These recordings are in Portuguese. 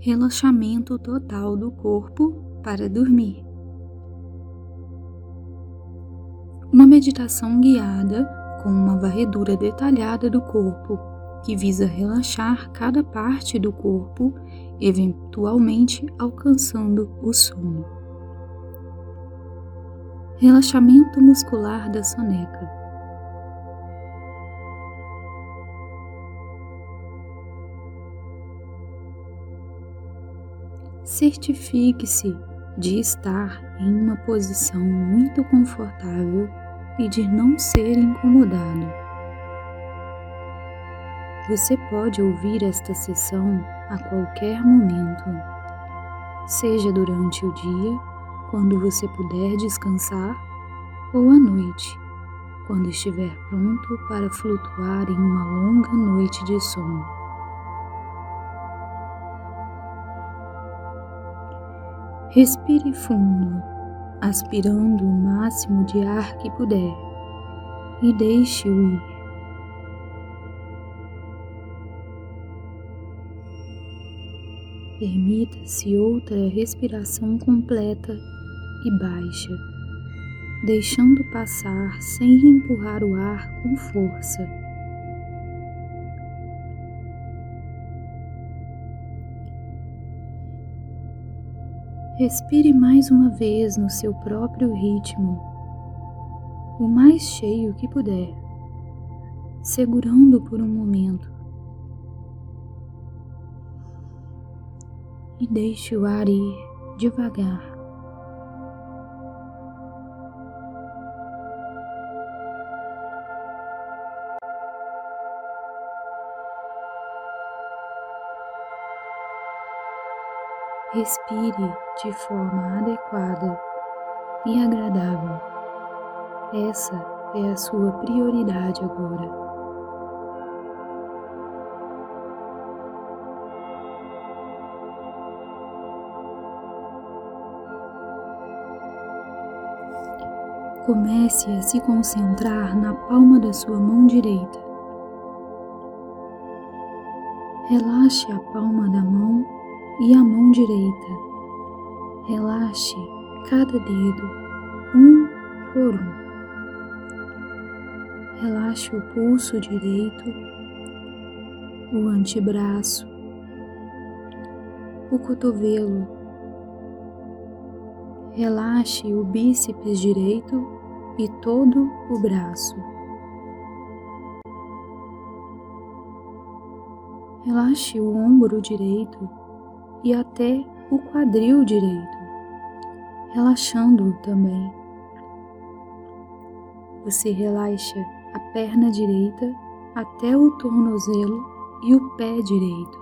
relaxamento total do corpo para dormir. Uma meditação guiada com uma varredura detalhada do corpo que visa relaxar cada parte do corpo, eventualmente alcançando o sono. Relaxamento muscular da soneca. Certifique-se de estar em uma posição muito confortável e de não ser incomodado. Você pode ouvir esta sessão a qualquer momento, seja durante o dia, quando você puder descansar, ou à noite, quando estiver pronto para flutuar em uma longa noite de sono. Respire fundo, aspirando o máximo de ar que puder e deixe-o ir. Permita-se outra respiração completa e baixa, deixando passar sem empurrar o ar com força. Respire mais uma vez no seu próprio ritmo, o mais cheio que puder, segurando por um momento. E deixe o ar ir devagar. Respire de forma adequada e agradável. Essa é a sua prioridade agora. Comece a se concentrar na palma da sua mão direita. Relaxe a palma da mão e a mão direita. Relaxe cada dedo, um por um. Relaxe o pulso direito, o antebraço, o cotovelo. Relaxe o bíceps direito e todo o braço. Relaxe o ombro direito e até o quadril direito, relaxando-o também. Você relaxa a perna direita até o tornozelo e o pé direito.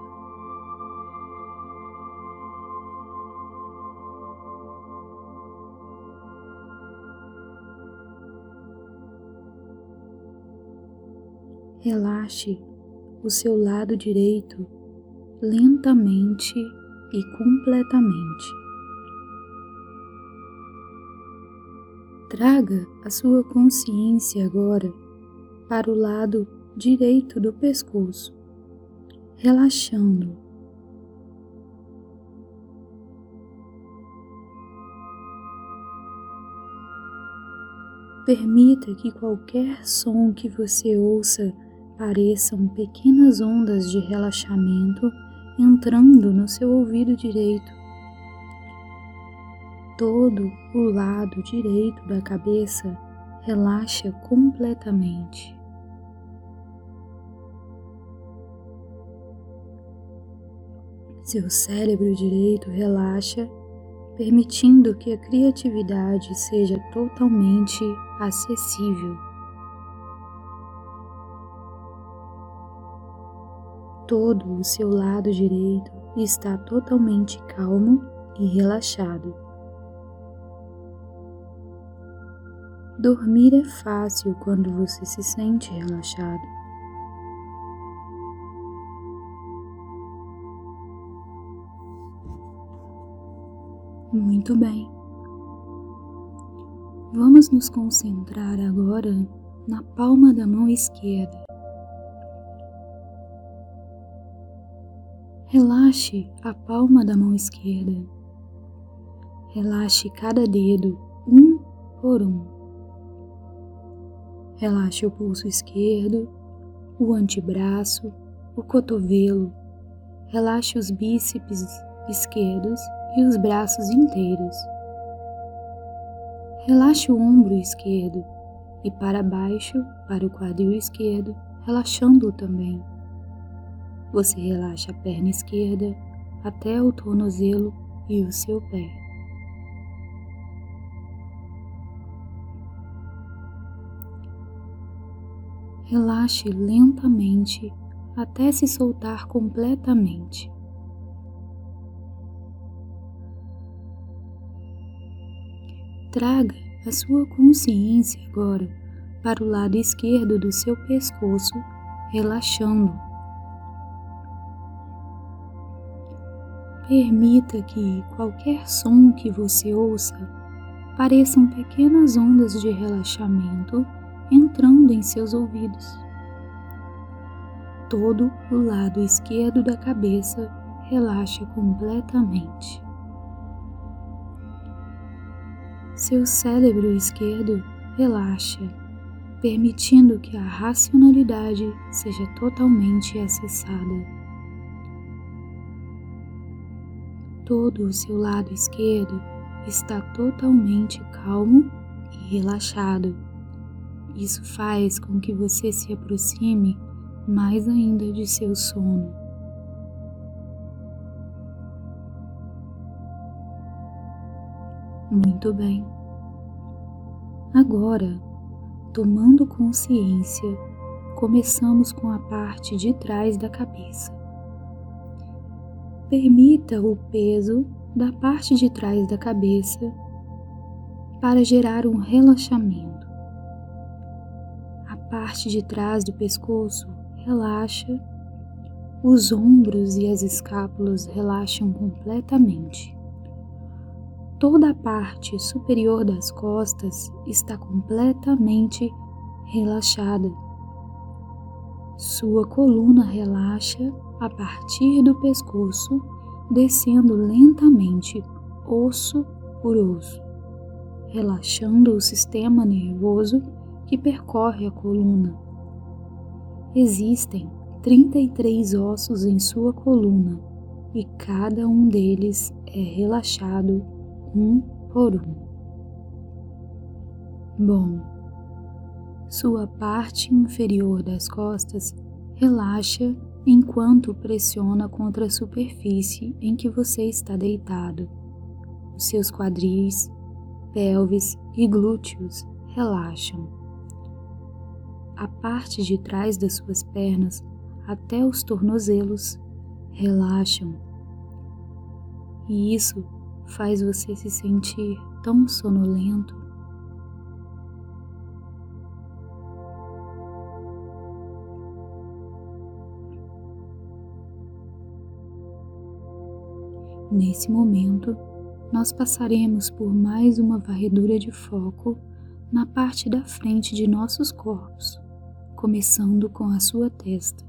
Relaxe o seu lado direito lentamente e completamente. Traga a sua consciência agora para o lado direito do pescoço, relaxando. Permita que qualquer som que você ouça pareçam pequenas ondas de relaxamento entrando no seu ouvido direito. Todo o lado direito da cabeça relaxa completamente. Seu cérebro direito relaxa, permitindo que a criatividade seja totalmente acessível. Todo o seu lado direito está totalmente calmo e relaxado. Dormir é fácil quando você se sente relaxado. Muito bem. Vamos nos concentrar agora na palma da mão esquerda. Relaxe a palma da mão esquerda. Relaxe cada dedo, um por um. Relaxe o pulso esquerdo, o antebraço, o cotovelo. Relaxe os bíceps esquerdos e os braços inteiros. Relaxe o ombro esquerdo e para baixo, para o quadril esquerdo, relaxando-o também. Você relaxa a perna esquerda até o tornozelo e o seu pé. Relaxe lentamente até se soltar completamente. Traga a sua consciência agora para o lado esquerdo do seu pescoço, relaxando. Permita que qualquer som que você ouça pareçam pequenas ondas de relaxamento entrando em seus ouvidos. Todo o lado esquerdo da cabeça relaxa completamente. Seu cérebro esquerdo relaxa, permitindo que a racionalidade seja totalmente acessada. Todo o seu lado esquerdo está totalmente calmo e relaxado isso faz com que você se aproxime mais ainda de seu sono. Muito bem. Agora, tomando consciência, começamos com a parte de trás da cabeça. Permita o peso da parte de trás da cabeça para gerar um relaxamento parte de trás do pescoço relaxa, os ombros e as escápulas relaxam completamente. Toda a parte superior das costas está completamente relaxada. Sua coluna relaxa a partir do pescoço, descendo lentamente, osso por osso, relaxando o sistema nervoso que percorre a coluna. Existem 33 ossos em sua coluna e cada um deles é relaxado um por um. Bom, sua parte inferior das costas relaxa enquanto pressiona contra a superfície em que você está deitado. Os seus quadris, pelvis e glúteos relaxam a parte de trás das suas pernas até os tornozelos relaxam. E isso faz você se sentir tão sonolento. Nesse momento, nós passaremos por mais uma varredura de foco na parte da frente de nossos corpos começando com a sua testa.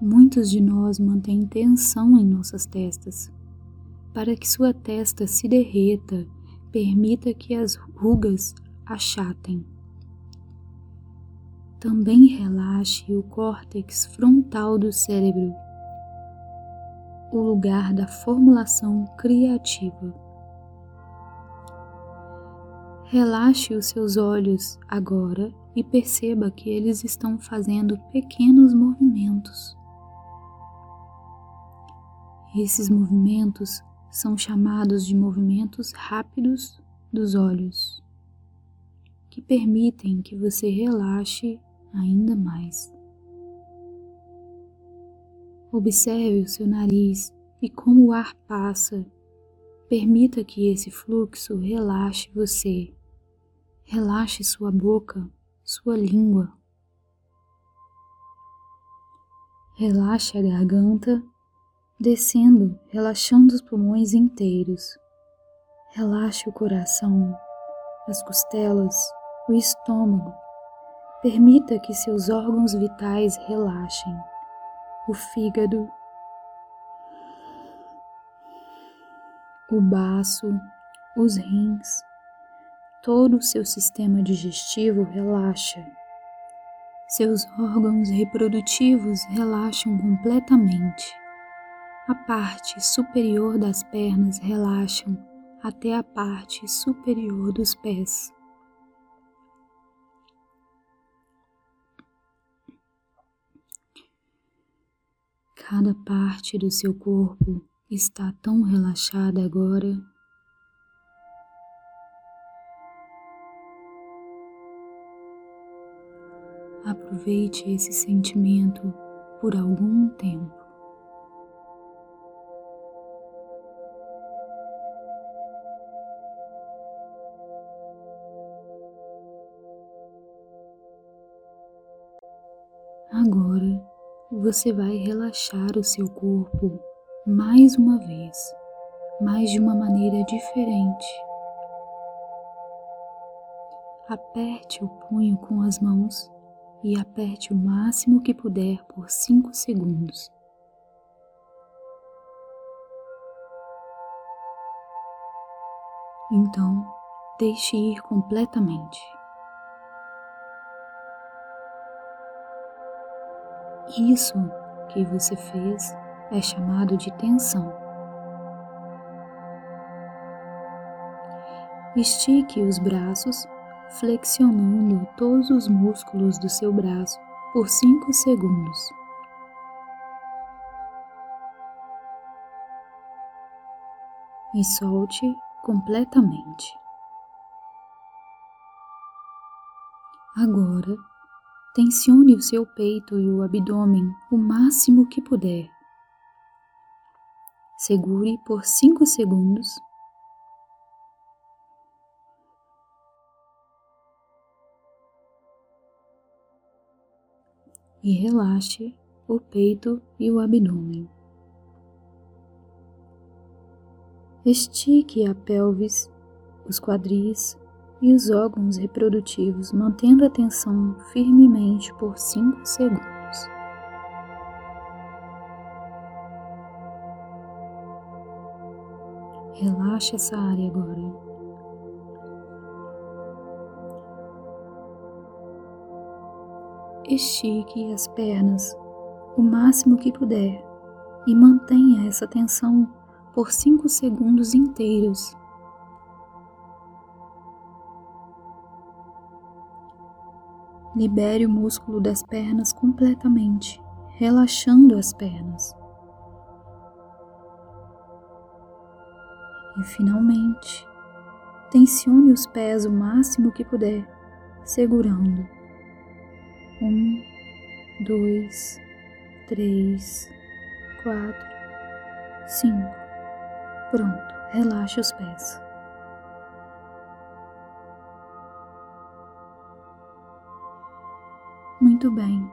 Muitos de nós mantêm tensão em nossas testas. Para que sua testa se derreta, permita que as rugas achatem. Também relaxe o córtex frontal do cérebro, o lugar da formulação criativa. Relaxe os seus olhos agora e perceba que eles estão fazendo pequenos movimentos. Esses movimentos são chamados de movimentos rápidos dos olhos, que permitem que você relaxe ainda mais. Observe o seu nariz e como o ar passa. Permita que esse fluxo relaxe você. Relaxe sua boca sua língua. Relaxe a garganta, descendo, relaxando os pulmões inteiros. Relaxe o coração, as costelas, o estômago. Permita que seus órgãos vitais relaxem, o fígado, o baço, os rins, todo o seu sistema digestivo relaxa. Seus órgãos reprodutivos relaxam completamente. A parte superior das pernas relaxam até a parte superior dos pés. Cada parte do seu corpo está tão relaxada agora. Aproveite esse sentimento por algum tempo. Agora você vai relaxar o seu corpo mais uma vez, mas de uma maneira diferente. Aperte o punho com as mãos e aperte o máximo que puder por 5 segundos. Então, deixe ir completamente. Isso que você fez é chamado de tensão. Estique os braços flexionando todos os músculos do seu braço por 5 segundos. E solte completamente. Agora, tensione o seu peito e o abdômen o máximo que puder. Segure por 5 segundos e relaxe o peito e o abdômen. Estique a pelvis, os quadris e os órgãos reprodutivos, mantendo a tensão firmemente por 5 segundos. Relaxe essa área agora. estique as pernas o máximo que puder e mantenha essa tensão por 5 segundos inteiros. Libere o músculo das pernas completamente, relaxando as pernas. E finalmente, tensione os pés o máximo que puder, segurando. Um, dois, três, quatro, cinco. Pronto, relaxe os pés. Muito bem.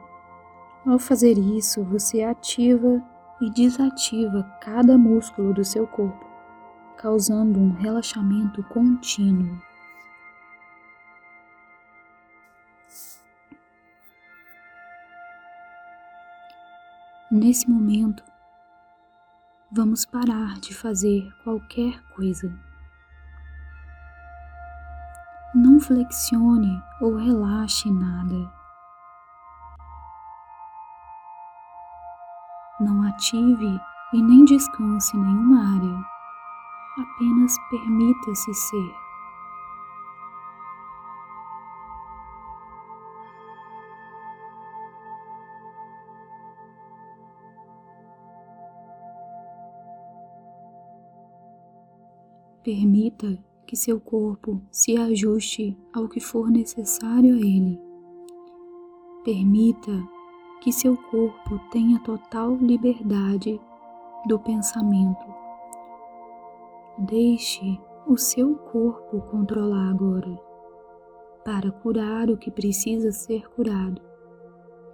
Ao fazer isso, você ativa e desativa cada músculo do seu corpo, causando um relaxamento contínuo. Nesse momento, vamos parar de fazer qualquer coisa. Não flexione ou relaxe nada. Ative e nem descanse nenhuma área. Apenas permita-se ser. Permita que seu corpo se ajuste ao que for necessário a ele. Permita que seu corpo tenha total liberdade do pensamento. Deixe o seu corpo controlar agora para curar o que precisa ser curado,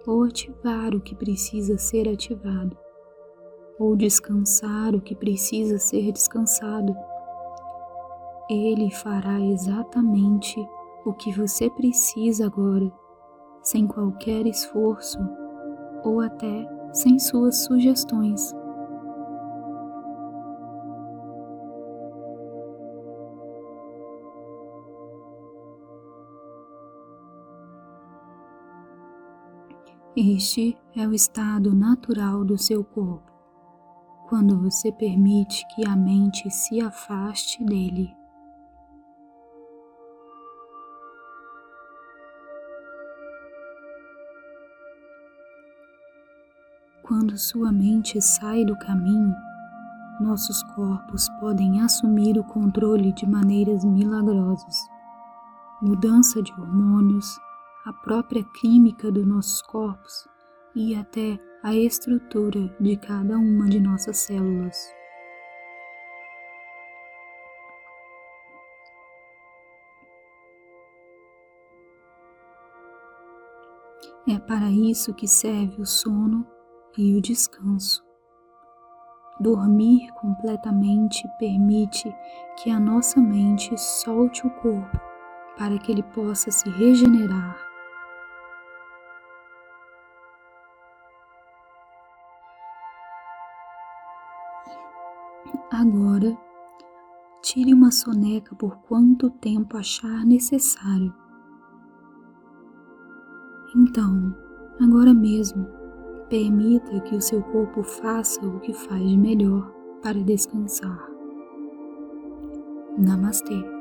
ou ativar o que precisa ser ativado, ou descansar o que precisa ser descansado ele fará exatamente o que você precisa agora, sem qualquer esforço ou até sem suas sugestões. Este é o estado natural do seu corpo, quando você permite que a mente se afaste dele. Quando sua mente sai do caminho, nossos corpos podem assumir o controle de maneiras milagrosas. Mudança de hormônios, a própria química dos nossos corpos e até a estrutura de cada uma de nossas células. É para isso que serve o sono e o descanso. Dormir completamente permite que a nossa mente solte o corpo para que ele possa se regenerar. Agora, tire uma soneca por quanto tempo achar necessário. Então, agora mesmo, Permita que o seu corpo faça o que faz de melhor para descansar. Namastê.